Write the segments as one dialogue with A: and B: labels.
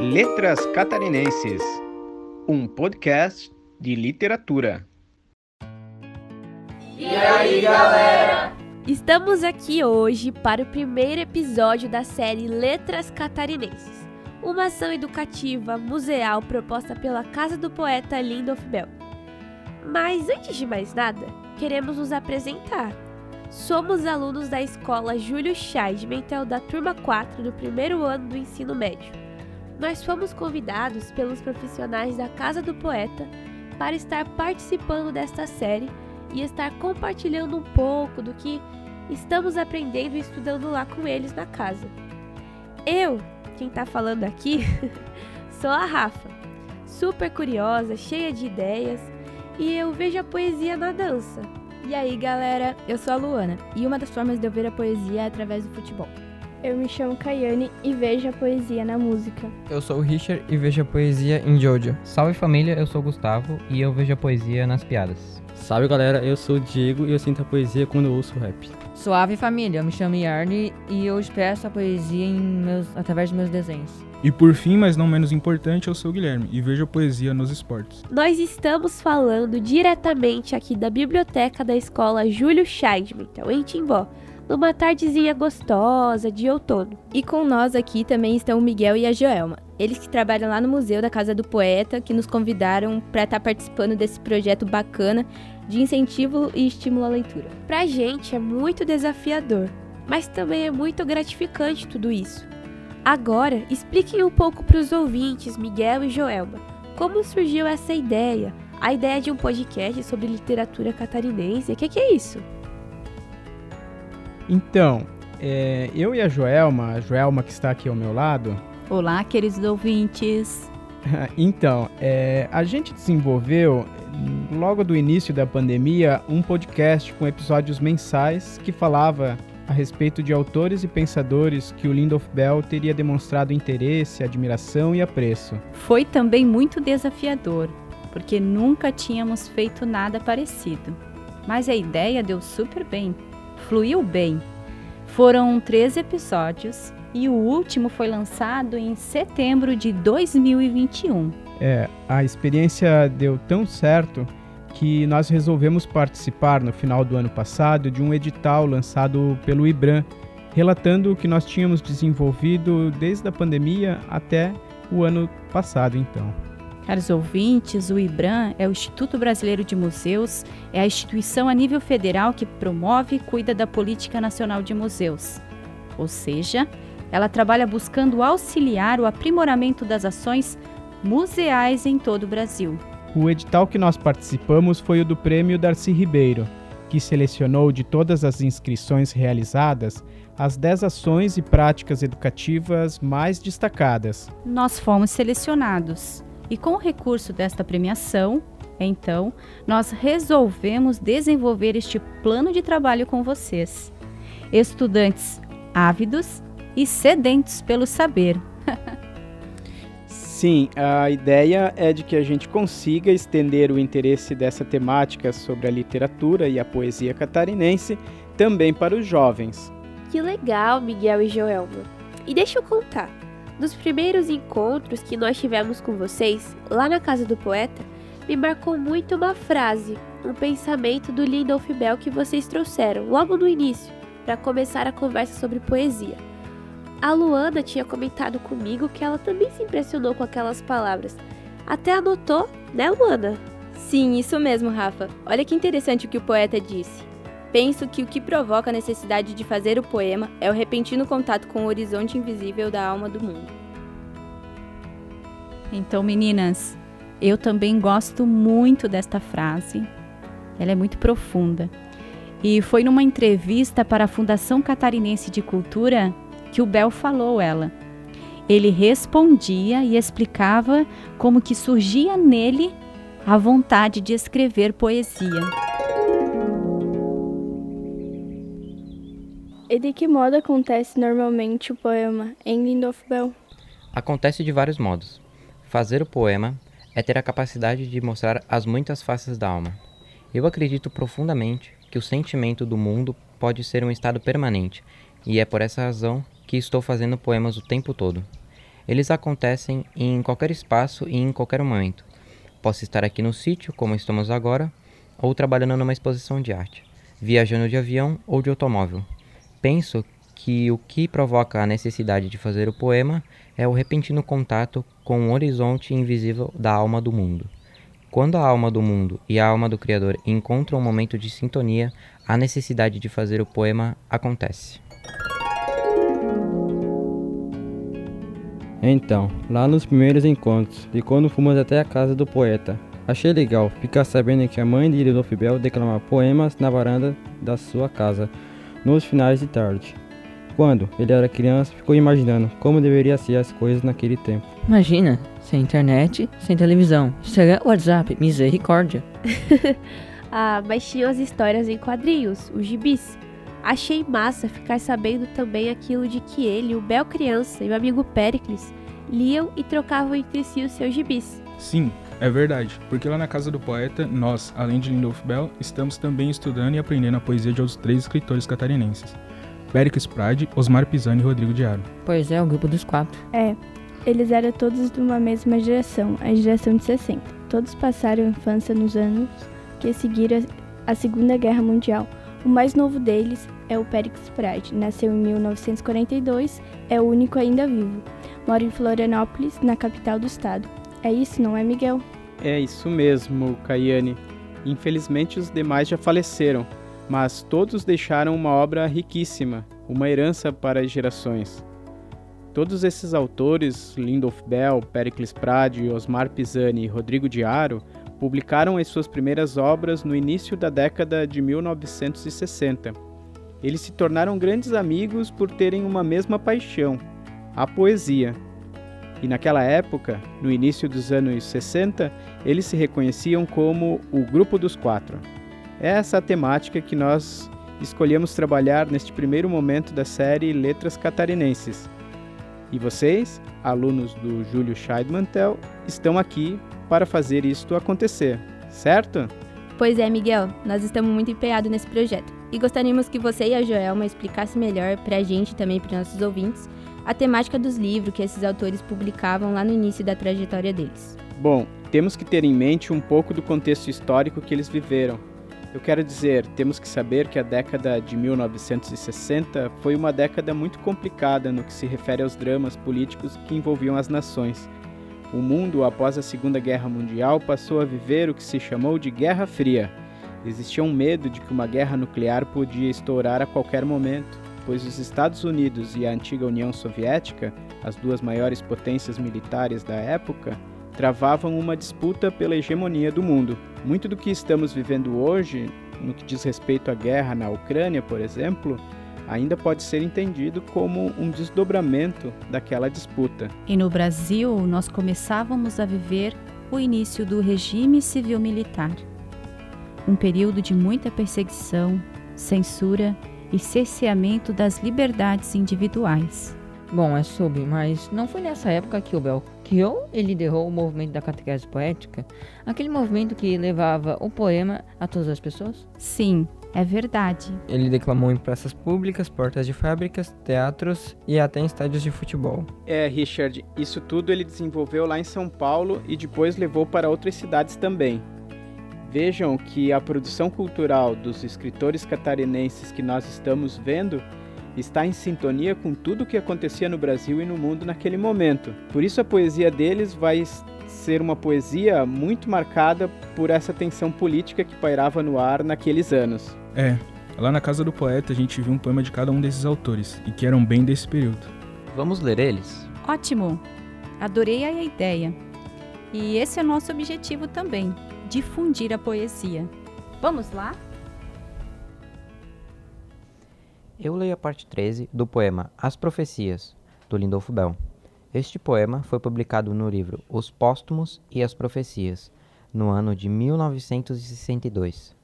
A: Letras Catarinenses, um podcast de literatura.
B: E aí, galera?
C: Estamos aqui hoje para o primeiro episódio da série Letras Catarinenses, uma ação educativa museal proposta pela Casa do Poeta Lindolf Bell. Mas antes de mais nada, queremos nos apresentar. Somos alunos da escola Júlio Scheidmentel da turma 4 do primeiro ano do ensino médio. Nós fomos convidados pelos profissionais da Casa do Poeta para estar participando desta série e estar compartilhando um pouco do que estamos aprendendo e estudando lá com eles na casa. Eu, quem está falando aqui, sou a Rafa, super curiosa, cheia de ideias e eu vejo a poesia na dança.
D: E aí, galera, eu sou a Luana e uma das formas de eu ver a poesia é através do futebol.
E: Eu me chamo Kayane e vejo a poesia na música.
F: Eu sou o Richard e vejo a poesia em Jojo.
G: Salve família, eu sou o Gustavo e eu vejo a poesia nas piadas.
H: Salve galera, eu sou o Diego e eu sinto a poesia quando eu ouço rap.
I: Suave família, eu me chamo Yarni e eu expresso a poesia meus, através dos meus desenhos.
J: E por fim, mas não menos importante, eu sou o Guilherme e vejo a poesia nos esportes.
C: Nós estamos falando diretamente aqui da biblioteca da escola Júlio Scheidmantel, em Timbó, numa tardezinha gostosa de outono.
D: E com nós aqui também estão o Miguel e a Joelma. Eles que trabalham lá no Museu da Casa do Poeta, que nos convidaram para estar participando desse projeto bacana de incentivo e estímulo à leitura.
C: Pra gente é muito desafiador, mas também é muito gratificante tudo isso. Agora, expliquem um pouco para os ouvintes, Miguel e Joelma, como surgiu essa ideia, a ideia de um podcast sobre literatura catarinense. O que, que é isso?
K: Então, é, eu e a Joelma, a Joelma que está aqui ao meu lado.
L: Olá, queridos ouvintes.
K: então, é, a gente desenvolveu, logo do início da pandemia, um podcast com episódios mensais que falava a respeito de autores e pensadores que o Lindolf Bell teria demonstrado interesse, admiração e apreço.
L: Foi também muito desafiador, porque nunca tínhamos feito nada parecido. Mas a ideia deu super bem fluiu bem. Foram três episódios e o último foi lançado em setembro de 2021.
K: É, a experiência deu tão certo que nós resolvemos participar no final do ano passado de um edital lançado pelo IBRAM, relatando o que nós tínhamos desenvolvido desde a pandemia até o ano passado, então.
L: Caros ouvintes, o IBRAM é o Instituto Brasileiro de Museus, é a instituição a nível federal que promove e cuida da Política Nacional de Museus. Ou seja, ela trabalha buscando auxiliar o aprimoramento das ações museais em todo o Brasil.
K: O edital que nós participamos foi o do Prêmio Darcy Ribeiro, que selecionou de todas as inscrições realizadas as 10 ações e práticas educativas mais destacadas.
L: Nós fomos selecionados e com o recurso desta premiação, então, nós resolvemos desenvolver este plano de trabalho com vocês, estudantes ávidos e sedentos pelo saber.
K: Sim, a ideia é de que a gente consiga estender o interesse dessa temática sobre a literatura e a poesia catarinense também para os jovens.
C: Que legal, Miguel e Joelma. E deixa eu contar. Dos primeiros encontros que nós tivemos com vocês, lá na casa do poeta, me marcou muito uma frase, um pensamento do Lindolf Bell que vocês trouxeram logo no início, para começar a conversa sobre poesia. A Luana tinha comentado comigo que ela também se impressionou com aquelas palavras. Até anotou, né, Luana?
D: Sim, isso mesmo, Rafa. Olha que interessante o que o poeta disse. Penso que o que provoca a necessidade de fazer o poema é o repentino contato com o horizonte invisível da alma do mundo.
L: Então, meninas, eu também gosto muito desta frase. Ela é muito profunda. E foi numa entrevista para a Fundação Catarinense de Cultura que o Bel falou ela. Ele respondia e explicava como que surgia nele a vontade de escrever poesia.
E: E de que modo acontece normalmente o poema em Lindolf Bell?
G: Acontece de vários modos. Fazer o poema é ter a capacidade de mostrar as muitas faces da alma. Eu acredito profundamente que o sentimento do mundo pode ser um estado permanente, e é por essa razão que estou fazendo poemas o tempo todo. Eles acontecem em qualquer espaço e em qualquer momento. Posso estar aqui no sítio, como estamos agora, ou trabalhando numa exposição de arte, viajando de avião ou de automóvel. Penso que o que provoca a necessidade de fazer o poema é o repentino contato com o horizonte invisível da alma do mundo. Quando a alma do mundo e a alma do Criador encontram um momento de sintonia, a necessidade de fazer o poema acontece.
H: Então, lá nos primeiros encontros, e quando fomos até a casa do poeta, achei legal ficar sabendo que a mãe de Bell declamava poemas na varanda da sua casa, nos finais de tarde. Quando ele era criança, ficou imaginando como deveria ser as coisas naquele tempo.
I: Imagina, sem internet, sem televisão, Instagram, WhatsApp, misericórdia.
C: ah, mas tinha as histórias em quadrinhos, os gibis. Achei massa ficar sabendo também aquilo de que ele, o Bel criança e o amigo Pericles liam e trocavam entre si os seus gibis.
J: Sim, é verdade, porque lá na casa do poeta, nós, além de Lindolf Bell, estamos também estudando e aprendendo a poesia de outros três escritores catarinenses. Péricles Prade, Osmar Pisani e Rodrigo de Aro.
I: Pois é, o grupo dos quatro.
E: É, eles eram todos de uma mesma geração, a geração de 60. Todos passaram a infância nos anos que seguiram a Segunda Guerra Mundial o mais novo deles é o Périx Prade, nasceu em 1942, é o único ainda vivo. Mora em Florianópolis, na capital do estado. É isso, não é, Miguel?
K: É isso mesmo, Caiane. Infelizmente os demais já faleceram, mas todos deixaram uma obra riquíssima, uma herança para as gerações. Todos esses autores, Lindolf Bell, Pericles Prade, Osmar Pisani e Rodrigo de Aro, publicaram as suas primeiras obras no início da década de 1960. Eles se tornaram grandes amigos por terem uma mesma paixão, a poesia. E naquela época, no início dos anos 60, eles se reconheciam como o Grupo dos Quatro. É essa a temática que nós escolhemos trabalhar neste primeiro momento da série Letras Catarinenses. E vocês, alunos do Júlio Scheidmantel, estão aqui para fazer isto acontecer, certo?
D: Pois é, Miguel, nós estamos muito empenhados nesse projeto e gostaríamos que você e a Joelma explicassem melhor para a gente e também para nossos ouvintes a temática dos livros que esses autores publicavam lá no início da trajetória deles.
K: Bom, temos que ter em mente um pouco do contexto histórico que eles viveram. Eu quero dizer, temos que saber que a década de 1960 foi uma década muito complicada no que se refere aos dramas políticos que envolviam as nações. O mundo, após a Segunda Guerra Mundial, passou a viver o que se chamou de Guerra Fria. Existia um medo de que uma guerra nuclear podia estourar a qualquer momento, pois os Estados Unidos e a antiga União Soviética, as duas maiores potências militares da época, travavam uma disputa pela hegemonia do mundo. Muito do que estamos vivendo hoje, no que diz respeito à guerra na Ucrânia, por exemplo, ainda pode ser entendido como um desdobramento daquela disputa.
L: E no Brasil, nós começávamos a viver o início do regime civil-militar. Um período de muita perseguição, censura e cerceamento das liberdades individuais.
I: Bom, é sobre, mas não foi nessa época que o Bel criou e liderou o movimento da catequese poética? Aquele movimento que levava o poema a todas as pessoas?
L: Sim, é verdade.
F: Ele declamou em praças públicas, portas de fábricas, teatros e até em estádios de futebol.
K: É, Richard, isso tudo ele desenvolveu lá em São Paulo e depois levou para outras cidades também. Vejam que a produção cultural dos escritores catarinenses que nós estamos vendo está em sintonia com tudo o que acontecia no Brasil e no mundo naquele momento. Por isso a poesia deles vai ser uma poesia muito marcada por essa tensão política que pairava no ar naqueles anos.
J: É, lá na casa do poeta a gente viu um poema de cada um desses autores e que eram bem desse período.
G: Vamos ler eles?
L: Ótimo! Adorei a ideia. E esse é o nosso objetivo também: difundir a poesia. Vamos lá?
G: Eu leio a parte 13 do poema As Profecias, do Lindolfo Bell. Este poema foi publicado no livro Os Póstumos e as Profecias, no ano de 1962.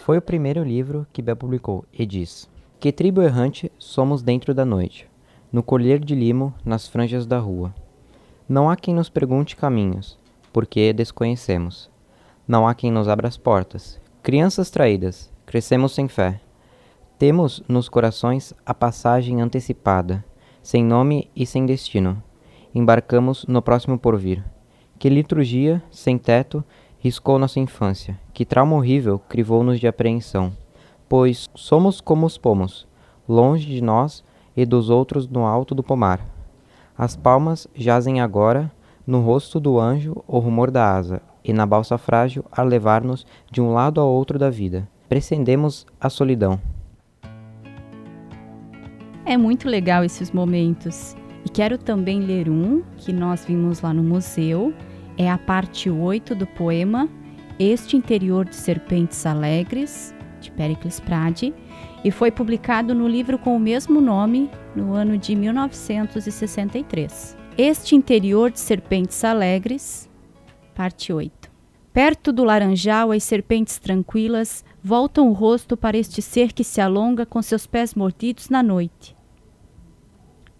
G: Foi o primeiro livro que Bell publicou e diz: Que tribo errante somos dentro da noite, no colher de limo, nas franjas da rua. Não há quem nos pergunte caminhos, porque desconhecemos. Não há quem nos abra as portas. Crianças traídas, crescemos sem fé. Temos nos corações a passagem antecipada, sem nome e sem destino embarcamos no próximo porvir. Que liturgia, sem teto, riscou nossa infância, que trauma horrível crivou-nos de apreensão, pois somos como os pomos, longe de nós e dos outros no alto do pomar. As palmas jazem agora no rosto do anjo o rumor da asa, e na balsa frágil a levar-nos de um lado ao outro da vida. Prescendemos a solidão.
L: É muito legal esses momentos. E quero também ler um que nós vimos lá no museu. É a parte 8 do poema Este Interior de Serpentes Alegres, de Pericles Prade, e foi publicado no livro com o mesmo nome no ano de 1963. Este Interior de Serpentes Alegres, parte 8. Perto do laranjal, as serpentes tranquilas voltam o rosto para este ser que se alonga com seus pés mordidos na noite.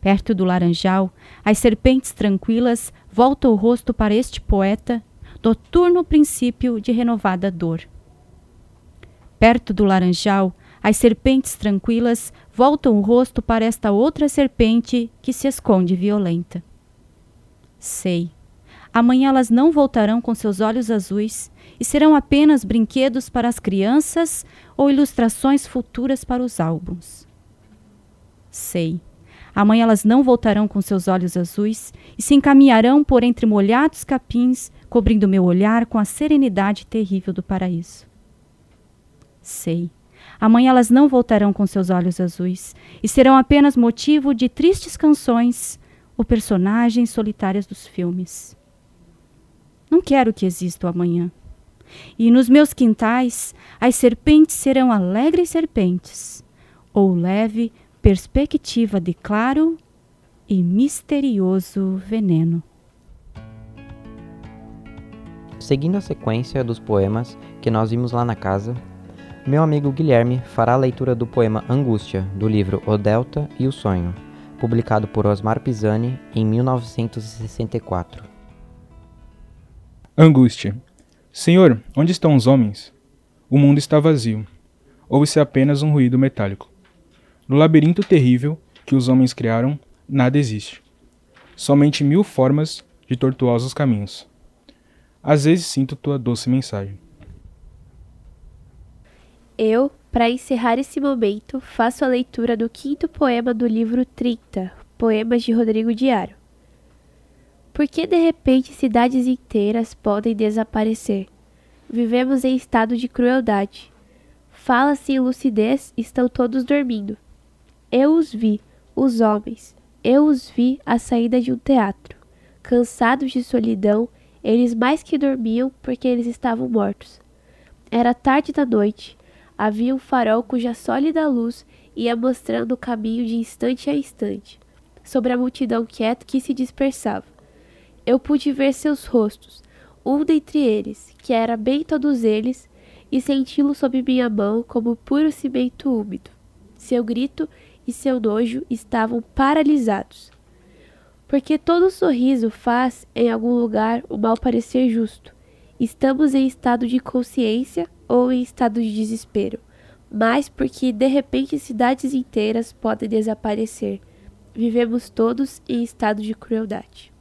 L: Perto do laranjal, as serpentes tranquilas voltam o rosto para este poeta, noturno princípio de renovada dor. Perto do laranjal, as serpentes tranquilas voltam o rosto para esta outra serpente que se esconde violenta. Sei. Amanhã elas não voltarão com seus olhos azuis e serão apenas brinquedos para as crianças ou ilustrações futuras para os álbuns. Sei. Amanhã elas não voltarão com seus olhos azuis e se encaminharão por entre molhados capins, cobrindo meu olhar com a serenidade terrível do paraíso. Sei. Amanhã elas não voltarão com seus olhos azuis e serão apenas motivo de tristes canções ou personagens solitárias dos filmes. Não quero que exista o amanhã. E nos meus quintais as serpentes serão alegres serpentes, ou leve perspectiva de claro e misterioso veneno.
G: Seguindo a sequência dos poemas que nós vimos lá na casa, meu amigo Guilherme fará a leitura do poema Angústia, do livro O Delta e o Sonho, publicado por Osmar Pisani em 1964.
J: Angústia. Senhor, onde estão os homens? O mundo está vazio. Ouve-se apenas um ruído metálico. No labirinto terrível que os homens criaram, nada existe. Somente mil formas de tortuosos caminhos. Às vezes sinto tua doce mensagem.
C: Eu, para encerrar esse momento, faço a leitura do quinto poema do livro 30, Poemas de Rodrigo Diário. Por que de repente cidades inteiras podem desaparecer? Vivemos em estado de crueldade. Fala-se em lucidez, estão todos dormindo. Eu os vi, os homens, eu os vi à saída de um teatro. Cansados de solidão, eles mais que dormiam porque eles estavam mortos. Era tarde da noite, havia um farol cuja sólida luz ia mostrando o caminho de instante a instante, sobre a multidão quieta que se dispersava. Eu pude ver seus rostos, um dentre eles, que era bem todos eles, e senti-lo sob minha mão como puro cimento úmido. Seu grito e seu nojo estavam paralisados. Porque todo sorriso faz, em algum lugar, o mal parecer justo. Estamos em estado de consciência ou em estado de desespero, mas porque de repente cidades inteiras podem desaparecer. Vivemos todos em estado de crueldade.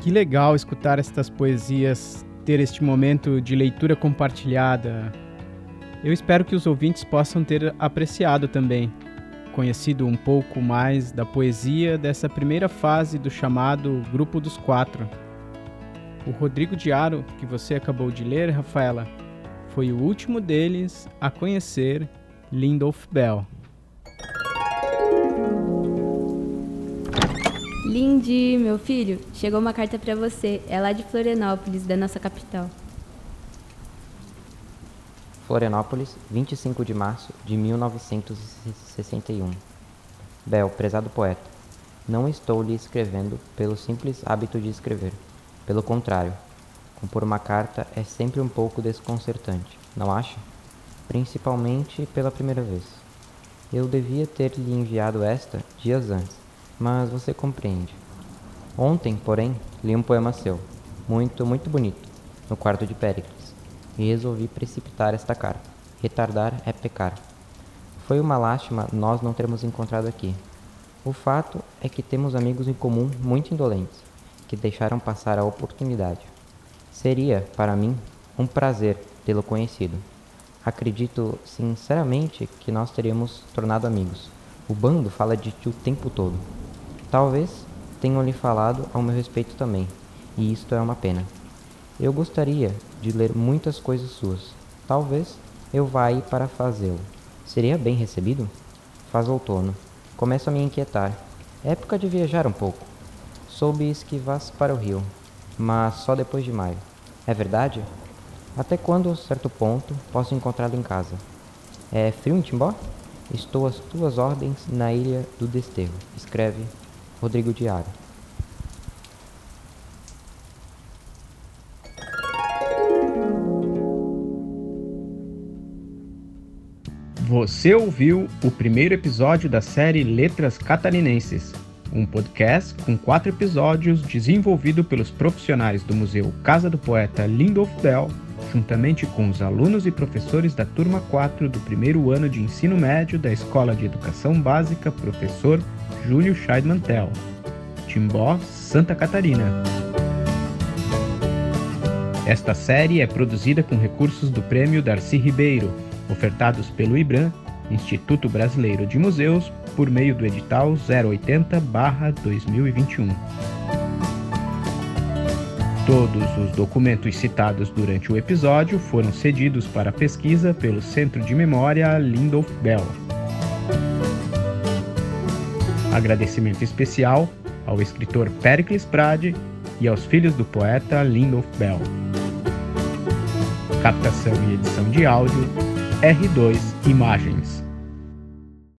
K: Que legal escutar estas poesias, ter este momento de leitura compartilhada. Eu espero que os ouvintes possam ter apreciado também, conhecido um pouco mais da poesia dessa primeira fase do chamado Grupo dos Quatro. O Rodrigo Diaro, que você acabou de ler, Rafaela, foi o último deles a conhecer Lindolf Bell.
D: Lindy, meu filho, chegou uma carta para você. É lá de Florianópolis, da nossa capital.
G: Florianópolis, 25 de março de 1961. Bel, prezado poeta, não estou lhe escrevendo pelo simples hábito de escrever. Pelo contrário, compor uma carta é sempre um pouco desconcertante, não acha? Principalmente pela primeira vez. Eu devia ter lhe enviado esta dias antes, mas você compreende. Ontem, porém, li um poema seu, muito, muito bonito, no quarto de Péricles, e resolvi precipitar esta carta. Retardar é pecar. Foi uma lástima nós não termos encontrado aqui. O fato é que temos amigos em comum muito indolentes, que deixaram passar a oportunidade. Seria, para mim, um prazer tê-lo conhecido. Acredito sinceramente que nós teríamos tornado amigos. O bando fala de ti o tempo todo. Talvez tenham lhe falado ao meu respeito também, e isto é uma pena. Eu gostaria de ler muitas coisas suas. Talvez eu vá aí para fazê-lo. Seria bem recebido? Faz outono. Começo a me inquietar. época de viajar um pouco. Soubes que vás para o Rio, mas só depois de maio. É verdade? Até quando, certo ponto, posso encontrá-lo em casa? É frio em Timbó? Estou às tuas ordens na ilha do Desterro. Escreve Rodrigo Diário.
K: Você ouviu o primeiro episódio da série Letras Catarinenses, um podcast com quatro episódios desenvolvido pelos profissionais do Museu Casa do Poeta Lindolf Bell, juntamente com os alunos e professores da turma 4 do primeiro ano de ensino médio da Escola de Educação Básica Professor Júlio Scheidmantel, Timbó, Santa Catarina. Esta série é produzida com recursos do Prêmio Darcy Ribeiro, ofertados pelo IBRAM, Instituto Brasileiro de Museus, por meio do edital 080-2021. Todos os documentos citados durante o episódio foram cedidos para pesquisa pelo Centro de Memória Lindolf Bell. Agradecimento especial ao escritor Pericles Prade e aos filhos do poeta Lindolf Bell. Captação e edição de áudio R2 Imagens.